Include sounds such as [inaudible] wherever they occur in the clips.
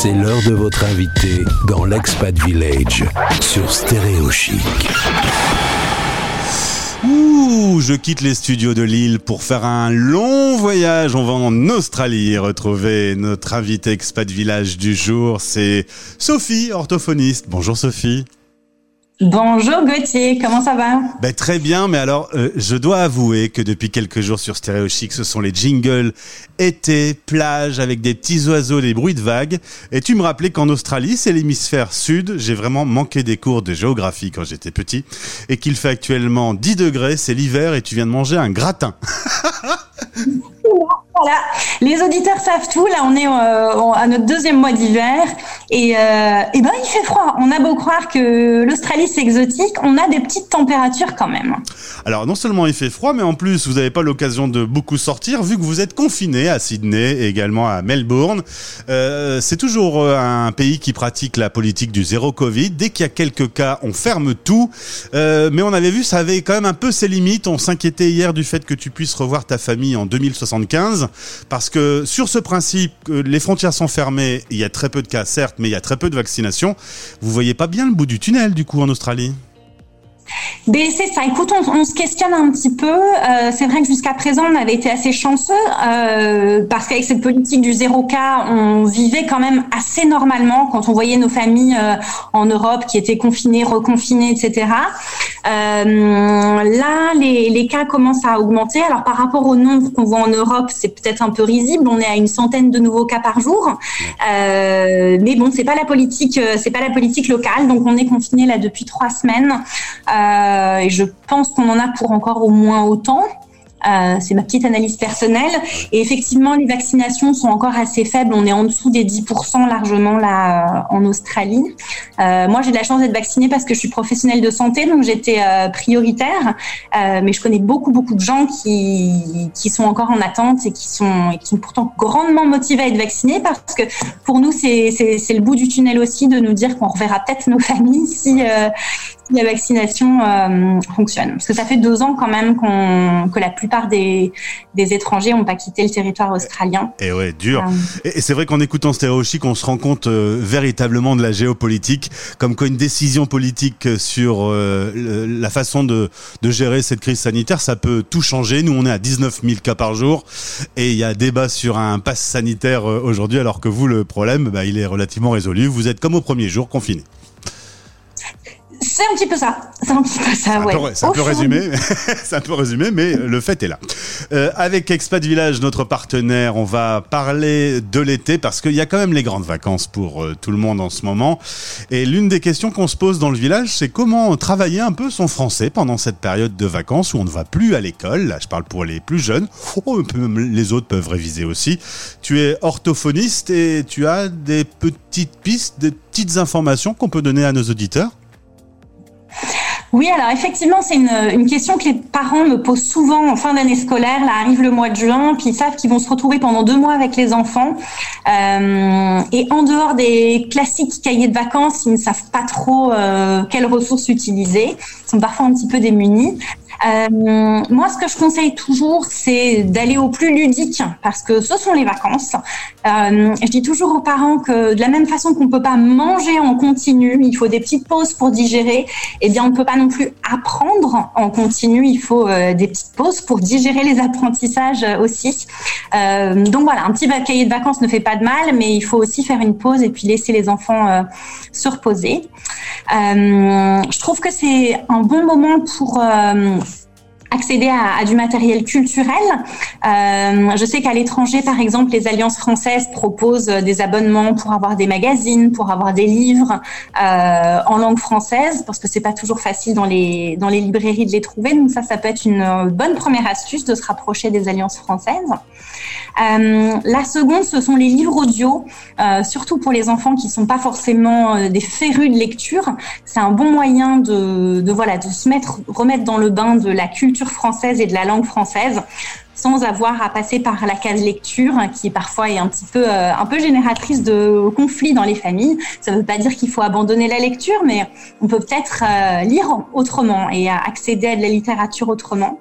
C'est l'heure de votre invité dans l'Expat Village sur Stéréo Chic. Ouh, je quitte les studios de Lille pour faire un long voyage. On va en Australie retrouver notre invité expat village du jour. C'est Sophie, orthophoniste. Bonjour Sophie. Bonjour Gauthier, comment ça va? Ben, Très bien, mais alors euh, je dois avouer que depuis quelques jours sur Stéréo Chic, ce sont les jingles été, plage, avec des petits oiseaux, des bruits de vagues. Et tu me rappelais qu'en Australie, c'est l'hémisphère sud. J'ai vraiment manqué des cours de géographie quand j'étais petit. Et qu'il fait actuellement 10 degrés, c'est l'hiver et tu viens de manger un gratin. [laughs] Voilà, les auditeurs savent tout. Là, on est euh, à notre deuxième mois d'hiver et, euh, et ben il fait froid. On a beau croire que l'Australie c'est exotique, on a des petites températures quand même. Alors non seulement il fait froid, mais en plus vous n'avez pas l'occasion de beaucoup sortir vu que vous êtes confiné à Sydney et également à Melbourne. Euh, c'est toujours un pays qui pratique la politique du zéro Covid. Dès qu'il y a quelques cas, on ferme tout. Mais on avait vu, ça avait quand même un peu ses limites. On s'inquiétait hier du fait que tu puisses revoir ta famille en 2075 parce que sur ce principe, les frontières sont fermées, il y a très peu de cas, certes, mais il y a très peu de vaccinations. Vous voyez pas bien le bout du tunnel, du coup, en Australie? C'est ça. Écoute, on, se questionne un petit peu. Euh, c'est vrai que jusqu'à présent, on avait été assez chanceux euh, parce qu'avec cette politique du zéro cas, on vivait quand même assez normalement quand on voyait nos familles euh, en Europe qui étaient confinées, reconfinées, etc. là, les, cas commencent à augmenter. Alors par rapport au nombre qu'on voit en Europe, c'est peut-être un peu risible. On est à une centaine de nouveaux cas par jour. mais bon, c'est pas la politique, c'est pas la politique locale. Donc on est confiné là depuis trois semaines. Et je pense qu'on en a pour encore au moins autant. Euh, c'est ma petite analyse personnelle. Et effectivement, les vaccinations sont encore assez faibles. On est en dessous des 10% largement là euh, en Australie. Euh, moi, j'ai de la chance d'être vaccinée parce que je suis professionnelle de santé, donc j'étais euh, prioritaire. Euh, mais je connais beaucoup, beaucoup de gens qui, qui sont encore en attente et qui sont, et qui sont pourtant grandement motivés à être vaccinés parce que pour nous, c'est le bout du tunnel aussi de nous dire qu'on reverra peut-être nos familles si, la vaccination euh, fonctionne. Parce que ça fait deux ans quand même qu'on que la plupart des, des étrangers n'ont pas quitté le territoire australien. Et ouais, dur. Euh. Et c'est vrai qu'en écoutant Stéréo Chic, on se rend compte euh, véritablement de la géopolitique, comme quoi une décision politique sur la façon de, de gérer cette crise sanitaire, ça peut tout changer. Nous, on est à 19 000 cas par jour et il y a débat sur un pass sanitaire aujourd'hui, alors que vous, le problème, bah, il est relativement résolu. Vous êtes comme au premier jour confiné. C'est un petit peu ça. C'est un petit peu ça, ouais. C'est un peu résumé, [laughs] c'est un peu résumé, mais le fait est là. Euh, avec Expat Village, notre partenaire, on va parler de l'été parce qu'il y a quand même les grandes vacances pour euh, tout le monde en ce moment. Et l'une des questions qu'on se pose dans le village, c'est comment travailler un peu son français pendant cette période de vacances où on ne va plus à l'école. Là, je parle pour les plus jeunes. Oh, les autres peuvent réviser aussi. Tu es orthophoniste et tu as des petites pistes, des petites informations qu'on peut donner à nos auditeurs. Oui, alors effectivement, c'est une, une, question que les parents me posent souvent en fin d'année scolaire. Là arrive le mois de juin, puis ils savent qu'ils vont se retrouver pendant deux mois avec les enfants. Euh, et en dehors des classiques cahiers de vacances, ils ne savent pas trop euh, quelles ressources utiliser. Ils sont parfois un petit peu démunis. Euh, moi, ce que je conseille toujours, c'est d'aller au plus ludique parce que ce sont les vacances. Euh, je dis toujours aux parents que de la même façon qu'on ne peut pas manger en continu, il faut des petites pauses pour digérer. Eh bien, on ne peut pas non plus apprendre en continu. Il faut euh, des petites pauses pour digérer les apprentissages aussi. Euh, donc voilà, un petit cahier de vacances ne fait pas de mal, mais il faut aussi faire une pause et puis laisser les enfants se reposer. je trouve que c'est un bon moment pour accéder à, du matériel culturel. Euh, je sais qu'à l'étranger, par exemple, les alliances françaises proposent des abonnements pour avoir des magazines, pour avoir des livres euh, en langue française, parce que c'est pas toujours facile dans les dans les librairies de les trouver. Donc ça, ça peut être une bonne première astuce de se rapprocher des alliances françaises. Euh, la seconde, ce sont les livres audio, euh, surtout pour les enfants qui sont pas forcément euh, des férus de lecture. C'est un bon moyen de, de voilà de se mettre remettre dans le bain de la culture française et de la langue française sans avoir à passer par la case lecture qui parfois est un petit peu euh, un peu génératrice de conflits dans les familles. Ça ne veut pas dire qu'il faut abandonner la lecture, mais on peut peut-être euh, lire autrement et accéder à de la littérature autrement.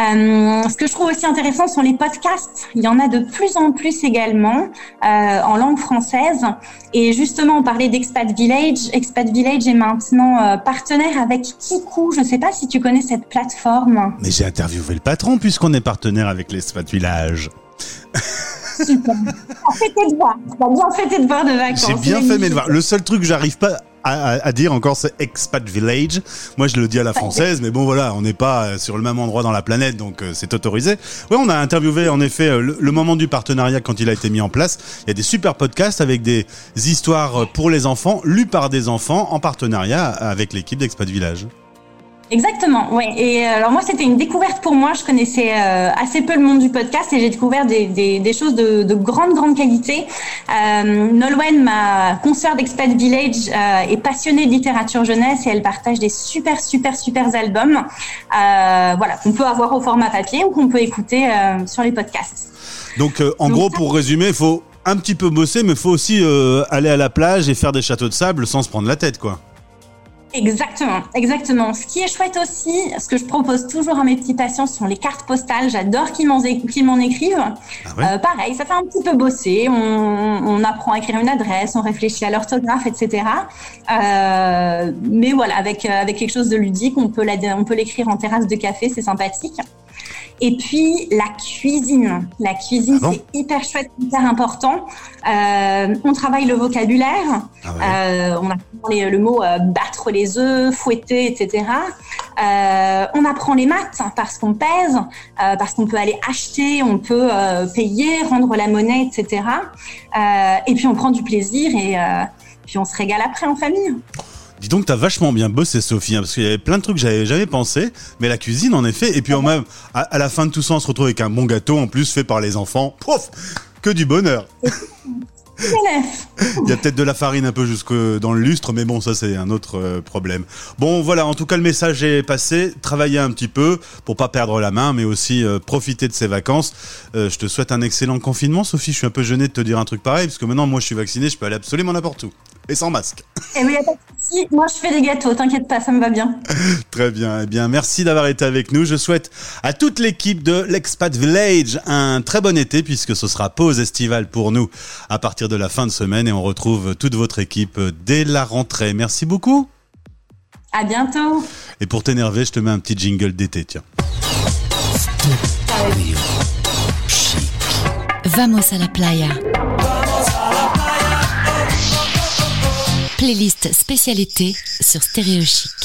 Euh, ce que je trouve aussi intéressant sont les podcasts. Il y en a de plus en plus également euh, en langue française. Et justement, on parlait d'Expat Village. Expat Village est maintenant euh, partenaire avec Kiku. Je ne sais pas si tu connais cette plateforme. Mais j'ai interviewé le patron puisqu'on est partenaire avec l'Expat Village. Super. fait tes devoirs. bien fait tes devoirs de vacances. J'ai bien fait mes devoirs. Le seul truc que j'arrive pas à, dire encore, c'est Expat Village. Moi, je le dis à la française, mais bon, voilà, on n'est pas sur le même endroit dans la planète, donc euh, c'est autorisé. Oui, on a interviewé en effet euh, le, le, moment du partenariat quand il a été mis en place. Il y a des super podcasts avec des histoires pour les enfants, lues par des enfants en partenariat avec l'équipe d'Expat Village. Exactement, oui. Et euh, alors moi, c'était une découverte pour moi. Je connaissais euh, assez peu le monde du podcast et j'ai découvert des, des, des, choses de, de, grande, grande qualité. Euh, Nolwenn, ma consoeur d'Expat Village, euh, est passionnée de littérature jeunesse et elle partage des super, super, super albums. Voilà, qu'on peut avoir au format papier ou qu'on peut écouter sur les podcasts. Donc, en gros, pour résumer, il faut un petit peu bosser, mais il faut aussi aller à la plage et faire des châteaux de sable sans se prendre la tête, quoi. Exactement, exactement. Ce qui est chouette aussi, ce que je propose toujours à mes petits patients, ce sont les cartes postales. J'adore qu'ils m'en écrivent. Ah euh, pareil, ça fait un petit peu bosser. On, on, apprend à écrire une adresse, on réfléchit à l'orthographe, etc. Euh, mais voilà, avec avec quelque chose de ludique, on peut on peut l'écrire en terrasse de café, c'est sympathique. Et puis la cuisine. La cuisine, ah c'est hyper chouette, hyper important. Euh, on travaille le vocabulaire. Ah euh, on apprend le mot euh, battre les œufs, fouetter, etc. Euh, on apprend les maths parce qu'on pèse, euh, parce qu'on peut aller acheter, on peut euh, payer, rendre la monnaie, etc. et puis on prend du plaisir et puis on se régale après en famille. Dis donc, t'as vachement bien bossé, Sophie, hein, parce qu'il y avait plein de trucs que j'avais jamais pensé, mais la cuisine, en effet, et puis au même, à, la fin de tout ça, on se retrouve avec un bon gâteau, en plus fait par les enfants. Pouf Que du bonheur [laughs] Il y a peut-être de la farine un peu jusque dans le lustre, mais bon, ça c'est un autre euh, problème. Bon, voilà, en tout cas le message est passé. Travailler un petit peu pour pas perdre la main, mais aussi euh, profiter de ses vacances. Euh, je te souhaite un excellent confinement, Sophie. Je suis un peu gêné de te dire un truc pareil, parce que maintenant moi je suis vacciné, je peux aller absolument n'importe où et sans masque. Et oui, Moi, je fais des gâteaux, t'inquiète pas, ça me va bien. [laughs] Très bien. Eh bien, merci d'avoir été avec nous. Je souhaite à toute l'équipe de l'Expat Village un très bon été puisque ce sera pause estivale pour nous à partir de la fin de semaine et on retrouve toute votre équipe dès la rentrée. Merci beaucoup. À bientôt. Et pour t'énerver, je te mets un petit jingle d'été, tiens. Vamos a la playa. Playlist spécialité sur Stéréo Chic.